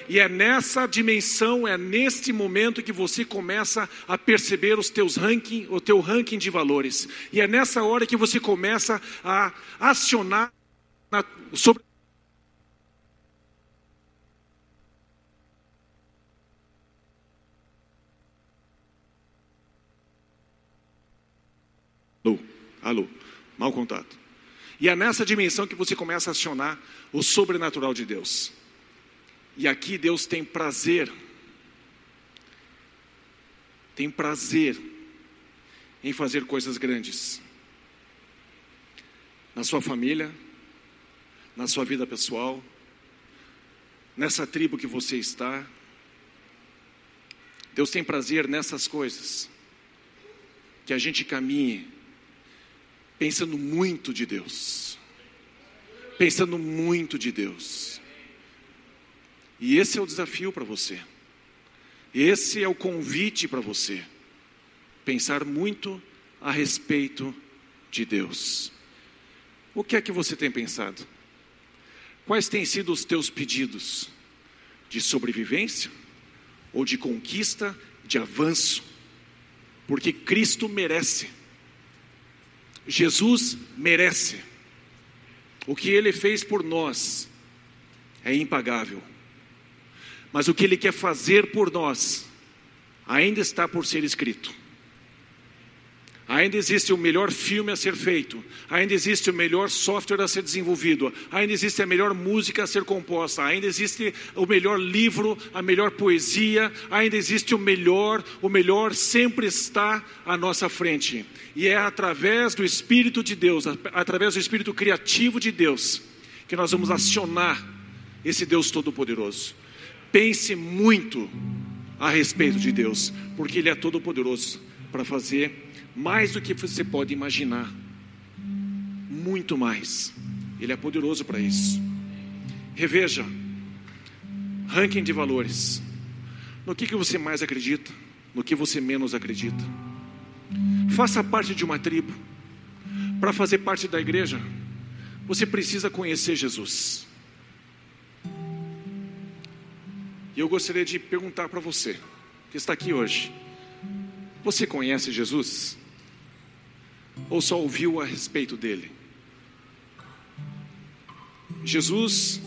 E é nessa dimensão, é neste momento que você começa a perceber os teus ranking, o teu ranking de valores. E é nessa hora que você começa a acionar sobre Alô, alô, mau contato. E é nessa dimensão que você começa a acionar o sobrenatural de Deus. E aqui Deus tem prazer, tem prazer em fazer coisas grandes. Na sua família, na sua vida pessoal, nessa tribo que você está. Deus tem prazer nessas coisas. Que a gente caminhe pensando muito de Deus. Pensando muito de Deus. E esse é o desafio para você. Esse é o convite para você. Pensar muito a respeito de Deus. O que é que você tem pensado? Quais têm sido os teus pedidos? De sobrevivência? Ou de conquista, de avanço? Porque Cristo merece. Jesus merece. O que ele fez por nós é impagável. Mas o que Ele quer fazer por nós ainda está por ser escrito. Ainda existe o melhor filme a ser feito, ainda existe o melhor software a ser desenvolvido, ainda existe a melhor música a ser composta, ainda existe o melhor livro, a melhor poesia, ainda existe o melhor, o melhor sempre está à nossa frente. E é através do Espírito de Deus, através do Espírito criativo de Deus, que nós vamos acionar esse Deus Todo-Poderoso. Pense muito a respeito de Deus, porque Ele é todo-poderoso para fazer mais do que você pode imaginar. Muito mais. Ele é poderoso para isso. Reveja. Ranking de valores. No que, que você mais acredita? No que você menos acredita? Faça parte de uma tribo. Para fazer parte da igreja, você precisa conhecer Jesus. E eu gostaria de perguntar para você, que está aqui hoje: você conhece Jesus? Ou só ouviu a respeito dele? Jesus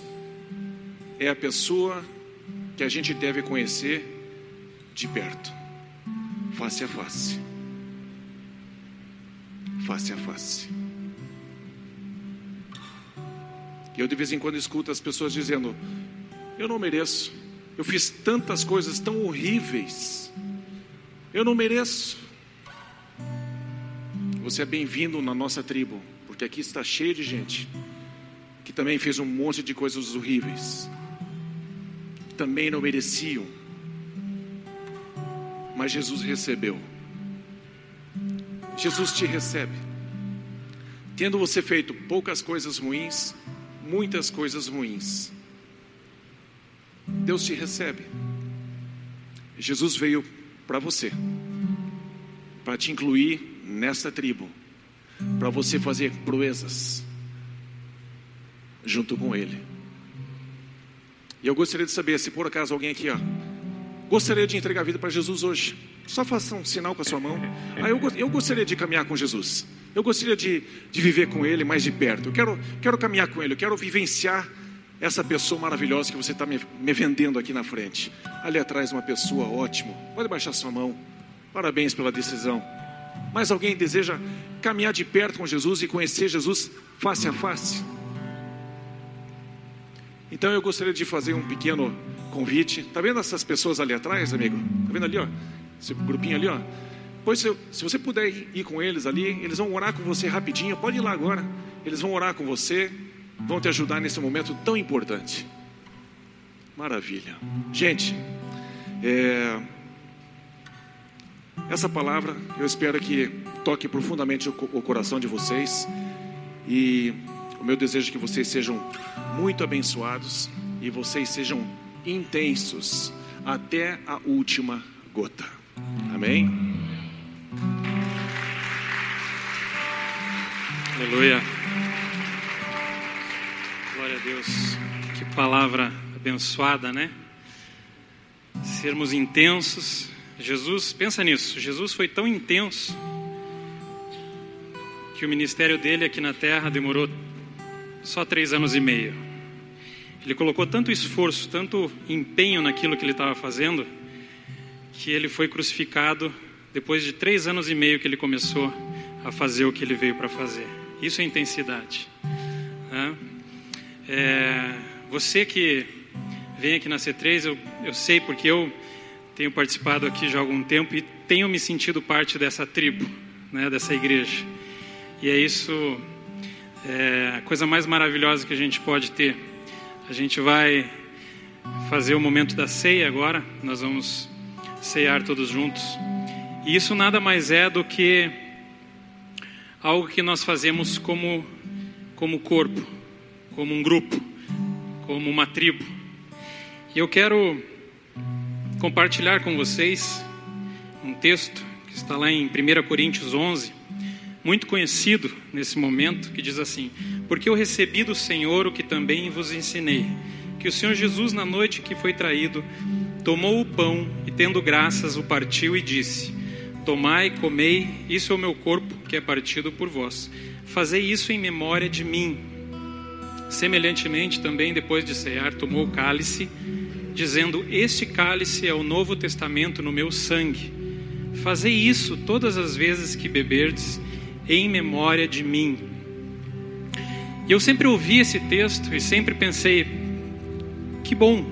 é a pessoa que a gente deve conhecer de perto, face a face. Face a face. E eu de vez em quando escuto as pessoas dizendo: Eu não mereço, eu fiz tantas coisas tão horríveis. Eu não mereço. Você é bem-vindo na nossa tribo, porque aqui está cheio de gente que também fez um monte de coisas horríveis. Também não mereciam. Mas Jesus recebeu. Jesus te recebe. Tendo você feito poucas coisas ruins, muitas coisas ruins Deus te recebe. Jesus veio para você, para te incluir nessa tribo, para você fazer proezas junto com Ele. E eu gostaria de saber se por acaso alguém aqui, ó, gostaria de entregar a vida para Jesus hoje. Só faça um sinal com a sua mão. Ah, eu, eu gostaria de caminhar com Jesus. Eu gostaria de, de viver com Ele mais de perto. Eu quero, quero caminhar com Ele, eu quero vivenciar essa pessoa maravilhosa que você está me, me vendendo aqui na frente. Ali atrás, uma pessoa ótima. Pode baixar sua mão. Parabéns pela decisão. Mas alguém deseja caminhar de perto com Jesus e conhecer Jesus face a face? Então eu gostaria de fazer um pequeno convite. Tá vendo essas pessoas ali atrás, amigo? Tá vendo ali, ó? Esse grupinho ali, ó. Pois se, se você puder ir, ir com eles ali, eles vão orar com você rapidinho. Pode ir lá agora. Eles vão orar com você, vão te ajudar nesse momento tão importante. Maravilha. Gente, é, essa palavra eu espero que toque profundamente o, coração de vocês. E o meu desejo é que vocês sejam muito abençoados e vocês sejam intensos até a última gota. Amém? Aleluia. Glória a Deus. Que palavra abençoada, né? Sermos intensos. Jesus, pensa nisso. Jesus foi tão intenso que o ministério dele aqui na terra demorou só três anos e meio. Ele colocou tanto esforço, tanto empenho naquilo que ele estava fazendo, que ele foi crucificado depois de três anos e meio que ele começou a fazer o que ele veio para fazer. Isso é intensidade. Né? É, você que vem aqui na C3, eu, eu sei porque eu tenho participado aqui já há algum tempo e tenho me sentido parte dessa tribo, né, dessa igreja. E é isso é a coisa mais maravilhosa que a gente pode ter. A gente vai fazer o momento da ceia agora, nós vamos ceiar todos juntos. E isso nada mais é do que algo que nós fazemos como, como corpo, como um grupo, como uma tribo. E eu quero compartilhar com vocês um texto que está lá em 1 Coríntios 11, muito conhecido nesse momento, que diz assim: Porque eu recebi do Senhor o que também vos ensinei, que o Senhor Jesus, na noite que foi traído, tomou o pão e, tendo graças, o partiu e disse: Tomai, comei, isso é o meu corpo que é partido por vós. Fazei isso em memória de mim. Semelhantemente, também depois de cear, tomou o cálice, dizendo: Este cálice é o novo testamento no meu sangue. Fazei isso todas as vezes que beberdes em memória de mim. E eu sempre ouvi esse texto e sempre pensei, que bom,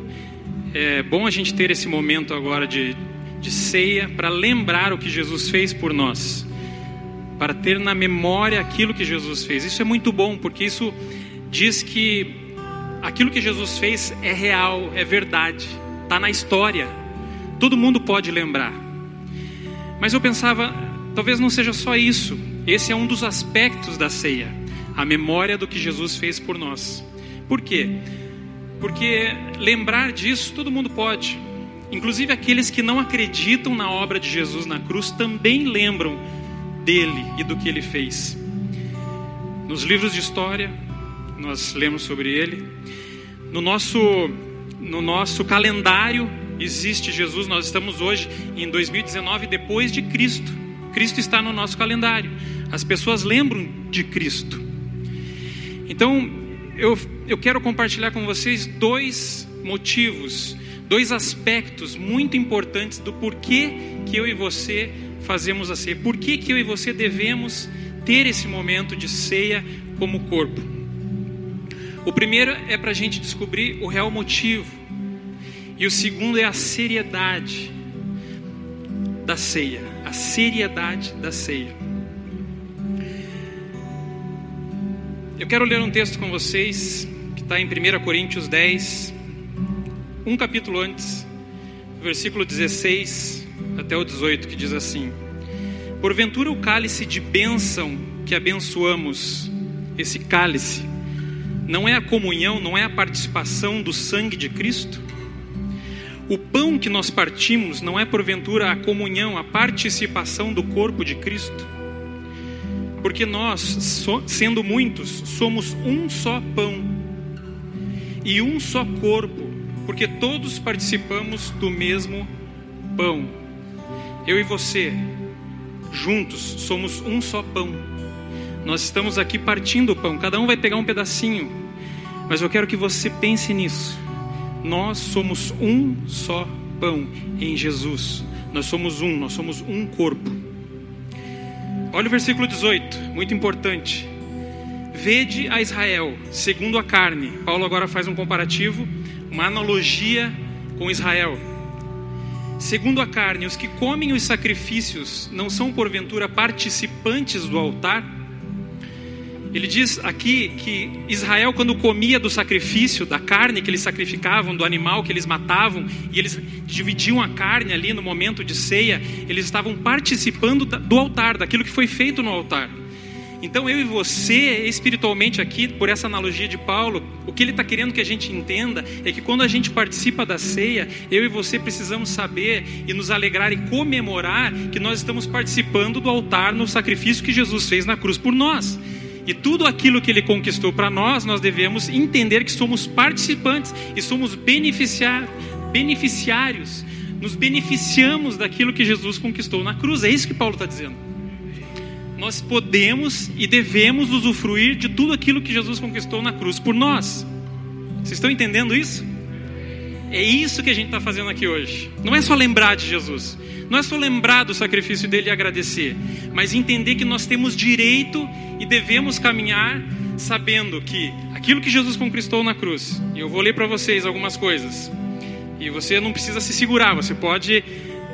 é bom a gente ter esse momento agora de, de ceia para lembrar o que Jesus fez por nós, para ter na memória aquilo que Jesus fez. Isso é muito bom, porque isso diz que aquilo que Jesus fez é real, é verdade, está na história, todo mundo pode lembrar. Mas eu pensava, talvez não seja só isso, esse é um dos aspectos da ceia, a memória do que Jesus fez por nós. Por quê? Porque lembrar disso todo mundo pode. Inclusive aqueles que não acreditam na obra de Jesus na cruz também lembram dele e do que ele fez. Nos livros de história, nós lemos sobre ele. No nosso, no nosso calendário existe Jesus. Nós estamos hoje em 2019 depois de Cristo. Cristo está no nosso calendário. As pessoas lembram de Cristo. Então, eu, eu quero compartilhar com vocês dois motivos, dois aspectos muito importantes do porquê que eu e você fazemos a ceia. Por que, que eu e você devemos ter esse momento de ceia como corpo? O primeiro é para a gente descobrir o real motivo. E o segundo é a seriedade da ceia. A seriedade da ceia. Eu quero ler um texto com vocês que está em 1 Coríntios 10, um capítulo antes, versículo 16 até o 18, que diz assim: Porventura o cálice de bênção que abençoamos, esse cálice, não é a comunhão, não é a participação do sangue de Cristo? O pão que nós partimos não é porventura a comunhão, a participação do corpo de Cristo? Porque nós, sendo muitos, somos um só pão e um só corpo, porque todos participamos do mesmo pão. Eu e você, juntos, somos um só pão Nós estamos aqui partindo o pão, cada um vai pegar um pedacinho. Mas eu quero que você pense nisso. Nós somos um só pão em Jesus. Nós somos um, nós somos um corpo. Olha o versículo 18, muito importante. Vede a Israel, segundo a carne. Paulo agora faz um comparativo, uma analogia com Israel. Segundo a carne, os que comem os sacrifícios não são porventura participantes do altar? Ele diz aqui que Israel, quando comia do sacrifício, da carne que eles sacrificavam, do animal que eles matavam, e eles dividiam a carne ali no momento de ceia, eles estavam participando do altar, daquilo que foi feito no altar. Então eu e você, espiritualmente aqui, por essa analogia de Paulo, o que ele está querendo que a gente entenda é que quando a gente participa da ceia, eu e você precisamos saber e nos alegrar e comemorar que nós estamos participando do altar no sacrifício que Jesus fez na cruz por nós. E tudo aquilo que ele conquistou para nós, nós devemos entender que somos participantes e somos beneficiar, beneficiários. Nos beneficiamos daquilo que Jesus conquistou na cruz. É isso que Paulo está dizendo. Nós podemos e devemos usufruir de tudo aquilo que Jesus conquistou na cruz por nós. Vocês estão entendendo isso? É isso que a gente está fazendo aqui hoje. Não é só lembrar de Jesus, não é só lembrar do sacrifício dele e agradecer, mas entender que nós temos direito e devemos caminhar sabendo que aquilo que Jesus conquistou na cruz, e eu vou ler para vocês algumas coisas, e você não precisa se segurar, você pode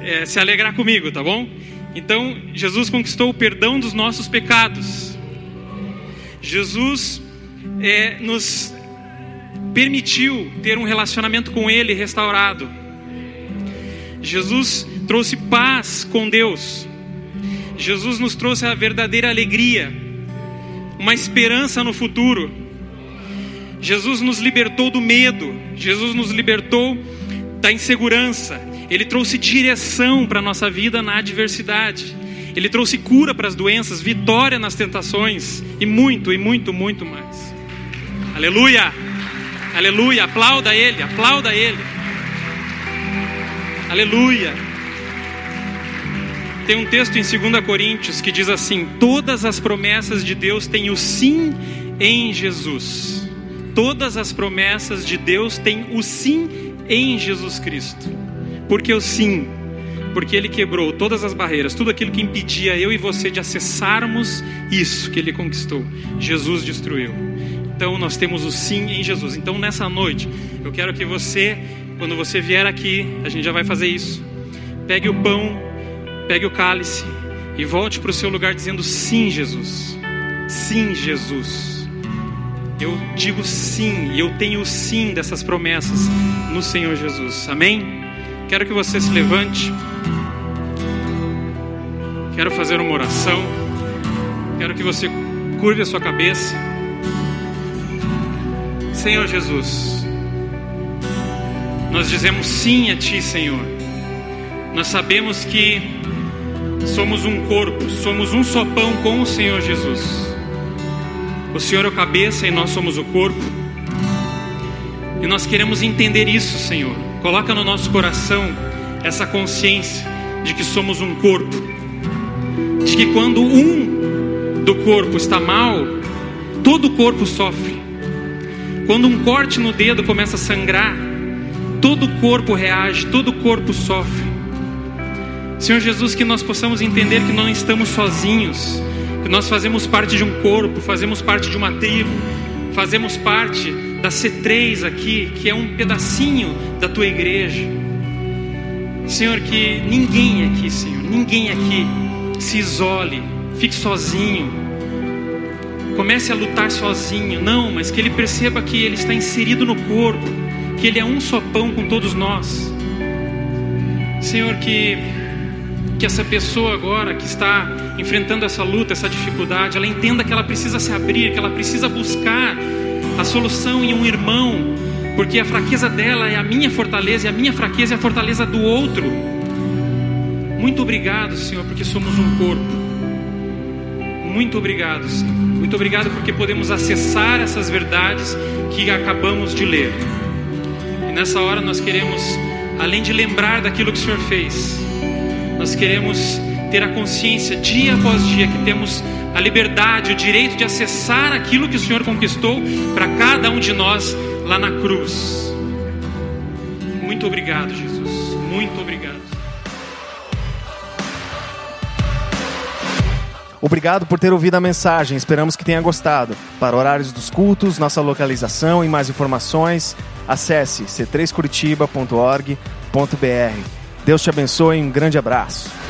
é, se alegrar comigo, tá bom? Então, Jesus conquistou o perdão dos nossos pecados, Jesus é, nos permitiu ter um relacionamento com Ele restaurado. Jesus trouxe paz com Deus. Jesus nos trouxe a verdadeira alegria, uma esperança no futuro. Jesus nos libertou do medo, Jesus nos libertou da insegurança. Ele trouxe direção para a nossa vida na adversidade. Ele trouxe cura para as doenças, vitória nas tentações e muito, e muito, muito mais. Aleluia! Aleluia! Aplauda Ele, aplauda Ele. Aleluia! Tem um texto em 2 Coríntios que diz assim: Todas as promessas de Deus têm o sim em Jesus. Todas as promessas de Deus têm o sim em Jesus Cristo. Porque o sim? Porque Ele quebrou todas as barreiras, tudo aquilo que impedia eu e você de acessarmos isso que Ele conquistou. Jesus destruiu. Então nós temos o sim em Jesus. Então nessa noite, eu quero que você, quando você vier aqui, a gente já vai fazer isso. Pegue o pão Pegue o cálice e volte para o seu lugar dizendo: Sim, Jesus. Sim, Jesus. Eu digo sim e eu tenho sim dessas promessas no Senhor Jesus. Amém? Quero que você se levante. Quero fazer uma oração. Quero que você curve a sua cabeça. Senhor Jesus, nós dizemos sim a Ti, Senhor. Nós sabemos que somos um corpo, somos um só pão com o Senhor Jesus. O Senhor é o cabeça e nós somos o corpo. E nós queremos entender isso, Senhor. Coloca no nosso coração essa consciência de que somos um corpo. De que quando um do corpo está mal, todo o corpo sofre. Quando um corte no dedo começa a sangrar, todo o corpo reage, todo o corpo sofre. Senhor Jesus, que nós possamos entender que não estamos sozinhos, que nós fazemos parte de um corpo, fazemos parte de uma tribo, fazemos parte da C3 aqui, que é um pedacinho da tua igreja. Senhor, que ninguém aqui, Senhor, ninguém aqui se isole, fique sozinho, comece a lutar sozinho. Não, mas que ele perceba que ele está inserido no corpo, que ele é um só pão com todos nós. Senhor, que que essa pessoa agora que está enfrentando essa luta, essa dificuldade, ela entenda que ela precisa se abrir, que ela precisa buscar a solução em um irmão, porque a fraqueza dela é a minha fortaleza e a minha fraqueza é a fortaleza do outro. Muito obrigado, Senhor, porque somos um corpo. Muito obrigado, Senhor. Muito obrigado porque podemos acessar essas verdades que acabamos de ler. E nessa hora nós queremos, além de lembrar daquilo que o Senhor fez, nós queremos ter a consciência dia após dia que temos a liberdade, o direito de acessar aquilo que o Senhor conquistou para cada um de nós lá na cruz. Muito obrigado, Jesus. Muito obrigado. Obrigado por ter ouvido a mensagem. Esperamos que tenha gostado. Para horários dos cultos, nossa localização e mais informações, acesse c3curitiba.org.br. Deus te abençoe um grande abraço.